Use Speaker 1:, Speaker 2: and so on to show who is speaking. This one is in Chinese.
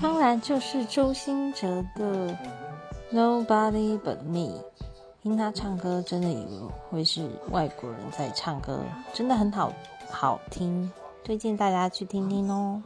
Speaker 1: 当然就是周兴哲的 nobody but me 听他唱歌真的以为会是外国人在唱歌真的很好好听推荐大家去听听哦。